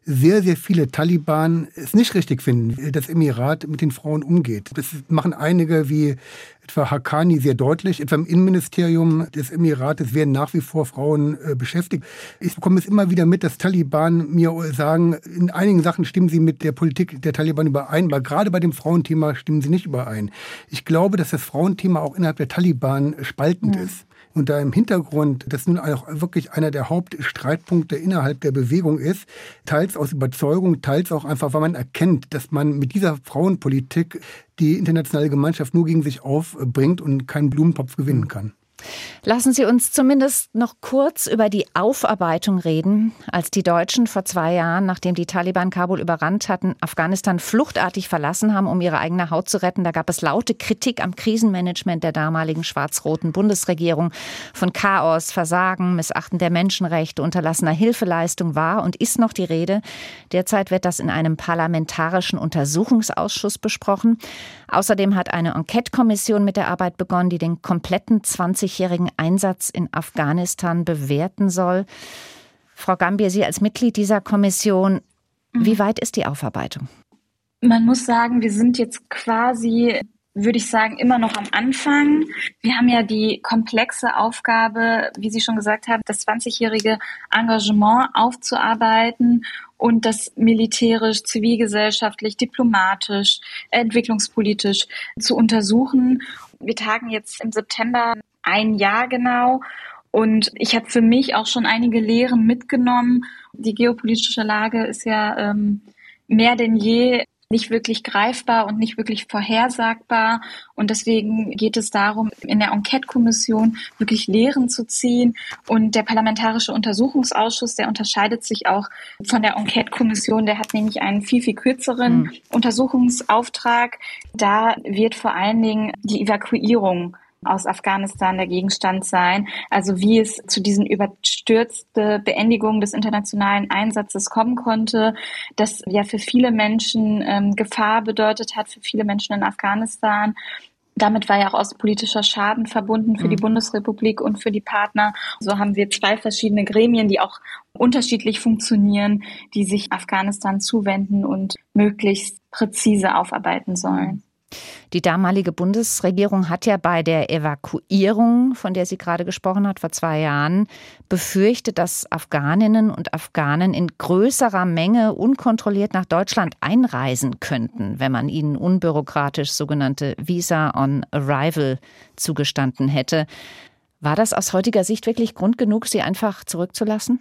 E: sehr, sehr viele Taliban es nicht richtig finden, wie das Emirat mit den Frauen umgeht. Das machen einige wie etwa Hakani sehr deutlich. Etwa im Innenministerium des Emirates werden nach wie vor Frauen äh, beschäftigt. Ich bekomme es immer wieder mit, dass Taliban mir sagen, in einigen Sachen stimmen sie mit der Politik der Taliban überein, aber gerade bei dem Frauenthema stimmen sie nicht überein. Ich glaube, dass das Frauenthema auch innerhalb der Taliban spaltend ja. ist und da im Hintergrund das nun auch wirklich einer der Hauptstreitpunkte innerhalb der Bewegung ist, teils aus Überzeugung, teils auch einfach, weil man erkennt, dass man mit dieser Frauenpolitik die internationale Gemeinschaft nur gegen sich aufbringt und keinen Blumentopf gewinnen kann.
B: Lassen Sie uns zumindest noch kurz über die Aufarbeitung reden, als die Deutschen vor zwei Jahren, nachdem die Taliban Kabul überrannt hatten, Afghanistan fluchtartig verlassen haben, um ihre eigene Haut zu retten. Da gab es laute Kritik am Krisenmanagement der damaligen schwarz-roten Bundesregierung. Von Chaos, Versagen, Missachten der Menschenrechte, unterlassener Hilfeleistung war und ist noch die Rede. Derzeit wird das in einem parlamentarischen Untersuchungsausschuss besprochen. Außerdem hat eine Enquete-Kommission mit der Arbeit begonnen, die den kompletten 20-jährigen Einsatz in Afghanistan bewerten soll. Frau Gambier, Sie als Mitglied dieser Kommission, wie mhm. weit ist die Aufarbeitung?
D: Man muss sagen, wir sind jetzt quasi würde ich sagen, immer noch am Anfang. Wir haben ja die komplexe Aufgabe, wie Sie schon gesagt haben, das 20-jährige Engagement aufzuarbeiten und das militärisch, zivilgesellschaftlich, diplomatisch, entwicklungspolitisch zu untersuchen. Wir tagen jetzt im September ein Jahr genau und ich habe für mich auch schon einige Lehren mitgenommen. Die geopolitische Lage ist ja ähm, mehr denn je nicht wirklich greifbar und nicht wirklich vorhersagbar. Und deswegen geht es darum, in der Enquete-Kommission wirklich Lehren zu ziehen. Und der Parlamentarische Untersuchungsausschuss, der unterscheidet sich auch von der Enquete-Kommission. Der hat nämlich einen viel, viel kürzeren mhm. Untersuchungsauftrag. Da wird vor allen Dingen die Evakuierung aus Afghanistan der Gegenstand sein. Also wie es zu diesen überstürzte Beendigung des internationalen Einsatzes kommen konnte, das ja für viele Menschen ähm, Gefahr bedeutet hat, für viele Menschen in Afghanistan. Damit war ja auch außenpolitischer Schaden verbunden für mhm. die Bundesrepublik und für die Partner. So haben wir zwei verschiedene Gremien, die auch unterschiedlich funktionieren, die sich Afghanistan zuwenden und möglichst präzise aufarbeiten sollen.
B: Die damalige Bundesregierung hat ja bei der Evakuierung, von der sie gerade gesprochen hat, vor zwei Jahren, befürchtet, dass Afghaninnen und Afghanen in größerer Menge unkontrolliert nach Deutschland einreisen könnten, wenn man ihnen unbürokratisch sogenannte Visa on Arrival zugestanden hätte. War das aus heutiger Sicht wirklich Grund genug, sie einfach zurückzulassen?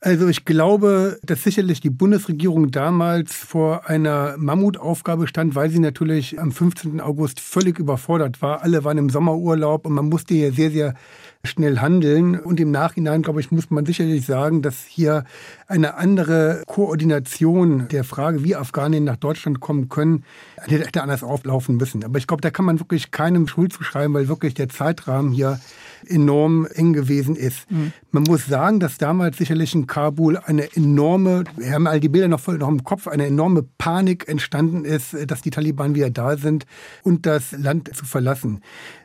E: Also ich glaube, dass sicherlich die Bundesregierung damals vor einer Mammutaufgabe stand, weil sie natürlich am 15. August völlig überfordert war. Alle waren im Sommerurlaub und man musste hier sehr, sehr schnell handeln. Und im Nachhinein, glaube ich, muss man sicherlich sagen, dass hier eine andere Koordination der Frage, wie Afghanen nach Deutschland kommen können, hätte anders auflaufen müssen. Aber ich glaube, da kann man wirklich keinem Schuld zuschreiben, weil wirklich der Zeitrahmen hier enorm eng gewesen ist. Mhm. Man muss sagen, dass damals sicherlich in Kabul eine enorme, wir haben all die Bilder noch voll noch im Kopf, eine enorme Panik entstanden ist, dass die Taliban wieder da sind und das Land zu verlassen.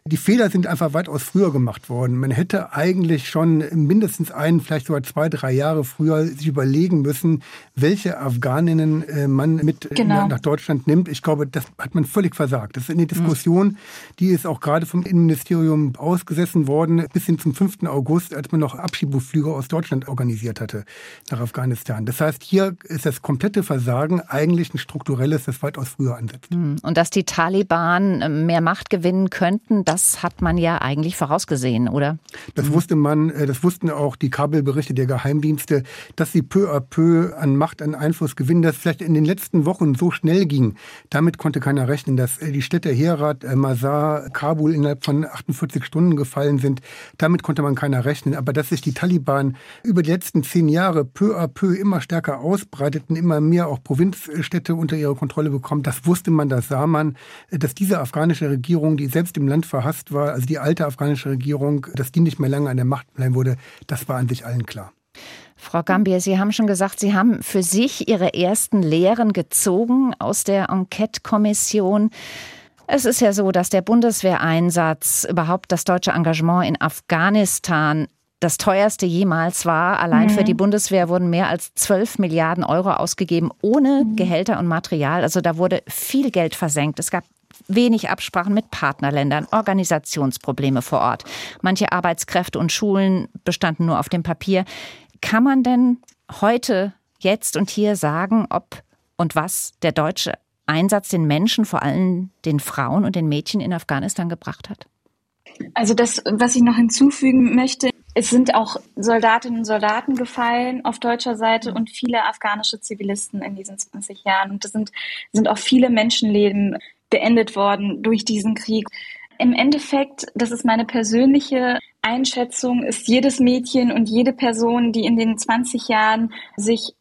E: Die Fehler sind einfach weitaus früher gemacht worden. Man hätte eigentlich schon mindestens einen, vielleicht sogar zwei, drei Jahre früher sich überlegen müssen, welche Afghaninnen äh, man mit genau. nach Deutschland nimmt. Ich glaube, das hat man völlig versagt. Das ist eine Diskussion, die ist auch gerade vom Innenministerium ausgesessen worden, bis hin zum 5. August, als man noch Abschiebeflüge aus Deutschland organisiert hatte nach Afghanistan. Das heißt, hier ist das komplette Versagen eigentlich ein strukturelles, das weitaus früher ansetzt.
B: Hm. Und dass die Taliban äh, mehr Macht gewinnen könnten, das hat man ja eigentlich vorausgesehen, oder?
E: Das wusste man, äh, das wussten auch die Kabelberichte der Geheimdienste, dass sie peu à peu an Macht, an Einfluss gewinnen, dass vielleicht in den letzten Wochen so schnell ging. Damit konnte keiner rechnen, dass äh, die Städte Herat, Mazar, Kabul innerhalb von 48 Stunden gefallen sind. Damit konnte man keiner rechnen. Aber dass sich die Taliban über die letzten zehn Jahre peu à peu immer stärker ausbreiteten, immer mehr auch Provinzstädte unter ihre Kontrolle bekommen, das wusste man, das sah man, dass diese afghanische Regierung, die selbst im Land verhasst war, also die alte afghanische Regierung, dass die nicht mehr lange an der Macht bleiben würde, das war an sich allen klar.
B: Frau Gambier, Sie haben schon gesagt, Sie haben für sich Ihre ersten Lehren gezogen aus der Enquete-Kommission. Es ist ja so, dass der Bundeswehreinsatz, überhaupt das deutsche Engagement in Afghanistan das teuerste jemals war. Allein mhm. für die Bundeswehr wurden mehr als 12 Milliarden Euro ausgegeben, ohne mhm. Gehälter und Material. Also da wurde viel Geld versenkt. Es gab wenig Absprachen mit Partnerländern, Organisationsprobleme vor Ort. Manche Arbeitskräfte und Schulen bestanden nur auf dem Papier. Kann man denn heute, jetzt und hier sagen, ob und was der deutsche Einsatz den Menschen, vor allem den Frauen und den Mädchen in Afghanistan gebracht hat?
D: Also das, was ich noch hinzufügen möchte, es sind auch Soldatinnen und Soldaten gefallen auf deutscher Seite und viele afghanische Zivilisten in diesen 20 Jahren. Und es sind, sind auch viele Menschenleben beendet worden durch diesen Krieg. Im Endeffekt, das ist meine persönliche Einschätzung, ist jedes Mädchen und jede Person, die in den 20 Jahren sich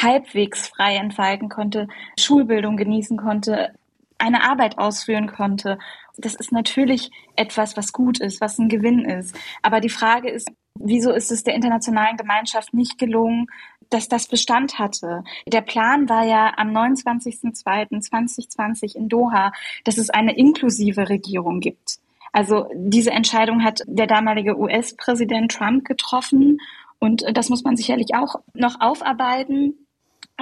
D: halbwegs frei entfalten konnte, Schulbildung genießen konnte, eine Arbeit ausführen konnte. Das ist natürlich etwas, was gut ist, was ein Gewinn ist. Aber die Frage ist, wieso ist es der internationalen Gemeinschaft nicht gelungen, dass das Bestand hatte. Der Plan war ja am 29.02.2020 in Doha, dass es eine inklusive Regierung gibt. Also diese Entscheidung hat der damalige US-Präsident Trump getroffen und das muss man sicherlich auch noch aufarbeiten.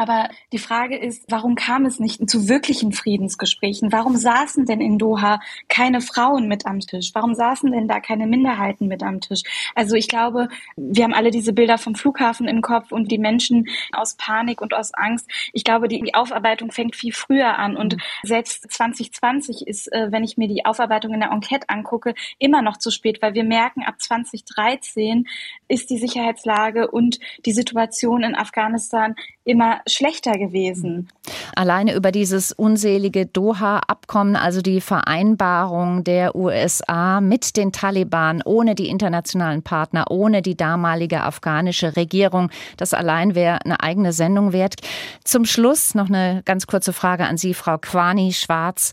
D: Aber die Frage ist, warum kam es nicht zu wirklichen Friedensgesprächen? Warum saßen denn in Doha keine Frauen mit am Tisch? Warum saßen denn da keine Minderheiten mit am Tisch? Also ich glaube, wir haben alle diese Bilder vom Flughafen im Kopf und die Menschen aus Panik und aus Angst. Ich glaube, die, Aufarbeitung fängt viel früher an und selbst 2020 ist, äh, wenn ich mir die Aufarbeitung in der Enquete angucke, immer noch zu spät, weil wir merken, ab 2013 ist die Sicherheitslage und die Situation in Afghanistan immer schlechter gewesen.
B: Alleine über dieses unselige Doha-Abkommen, also die Vereinbarung der USA mit den Taliban, ohne die internationalen Partner, ohne die damalige afghanische Regierung, das allein wäre eine eigene Sendung wert. Zum Schluss noch eine ganz kurze Frage an Sie, Frau Kwani Schwarz.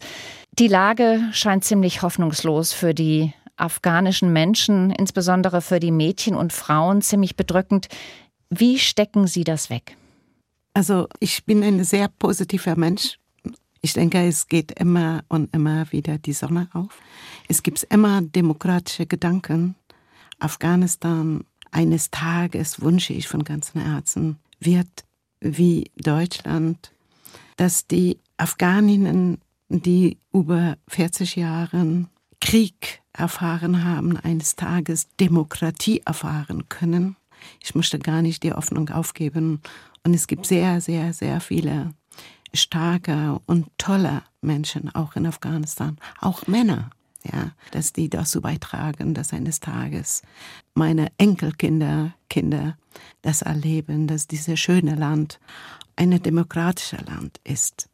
B: Die Lage scheint ziemlich hoffnungslos für die afghanischen Menschen, insbesondere für die Mädchen und Frauen, ziemlich bedrückend. Wie stecken Sie das weg?
C: Also ich bin ein sehr positiver Mensch. Ich denke, es geht immer und immer wieder die Sonne auf. Es gibt immer demokratische Gedanken. Afghanistan eines Tages wünsche ich von ganzem Herzen wird wie Deutschland, dass die Afghaninnen, die über 40 Jahre Krieg erfahren haben, eines Tages Demokratie erfahren können. Ich möchte gar nicht die Hoffnung aufgeben und es gibt sehr, sehr, sehr viele starke und tolle Menschen, auch in Afghanistan, auch Männer. Ja, dass die dazu beitragen, dass eines Tages meine Enkelkinder, Kinder das erleben, dass dieses schöne Land ein demokratisches Land ist.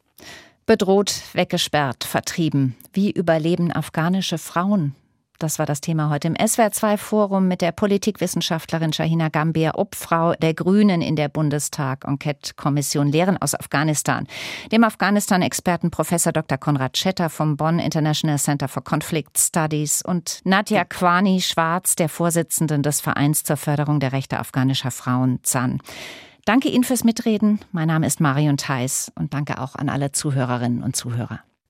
B: Bedroht, weggesperrt, vertrieben. Wie überleben afghanische Frauen? Das war das Thema heute im SWR2-Forum mit der Politikwissenschaftlerin Shahina Gambier, Obfrau der Grünen in der Bundestag-Enquete-Kommission Lehren aus Afghanistan, dem Afghanistan-Experten Professor Dr. Konrad Schetter vom Bonn International Center for Conflict Studies und Nadja Kwani Schwarz, der Vorsitzenden des Vereins zur Förderung der Rechte afghanischer Frauen, ZAN. Danke Ihnen fürs Mitreden. Mein Name ist Marion Theis und danke auch an alle Zuhörerinnen und Zuhörer.